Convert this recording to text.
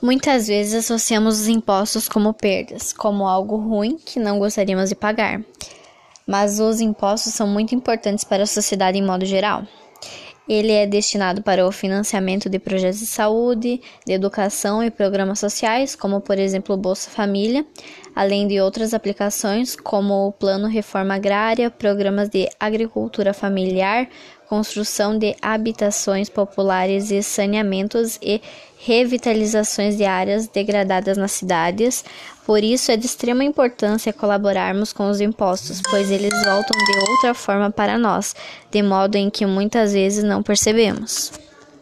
Muitas vezes associamos os impostos como perdas, como algo ruim que não gostaríamos de pagar. Mas os impostos são muito importantes para a sociedade em modo geral. Ele é destinado para o financiamento de projetos de saúde, de educação e programas sociais, como por exemplo o Bolsa Família, além de outras aplicações como o Plano Reforma Agrária, programas de agricultura familiar, construção de habitações populares e saneamentos e revitalizações de áreas degradadas nas cidades. Por isso é de extrema importância colaborarmos com os impostos, pois eles voltam de outra forma para nós, de modo em que muitas vezes não percebemos.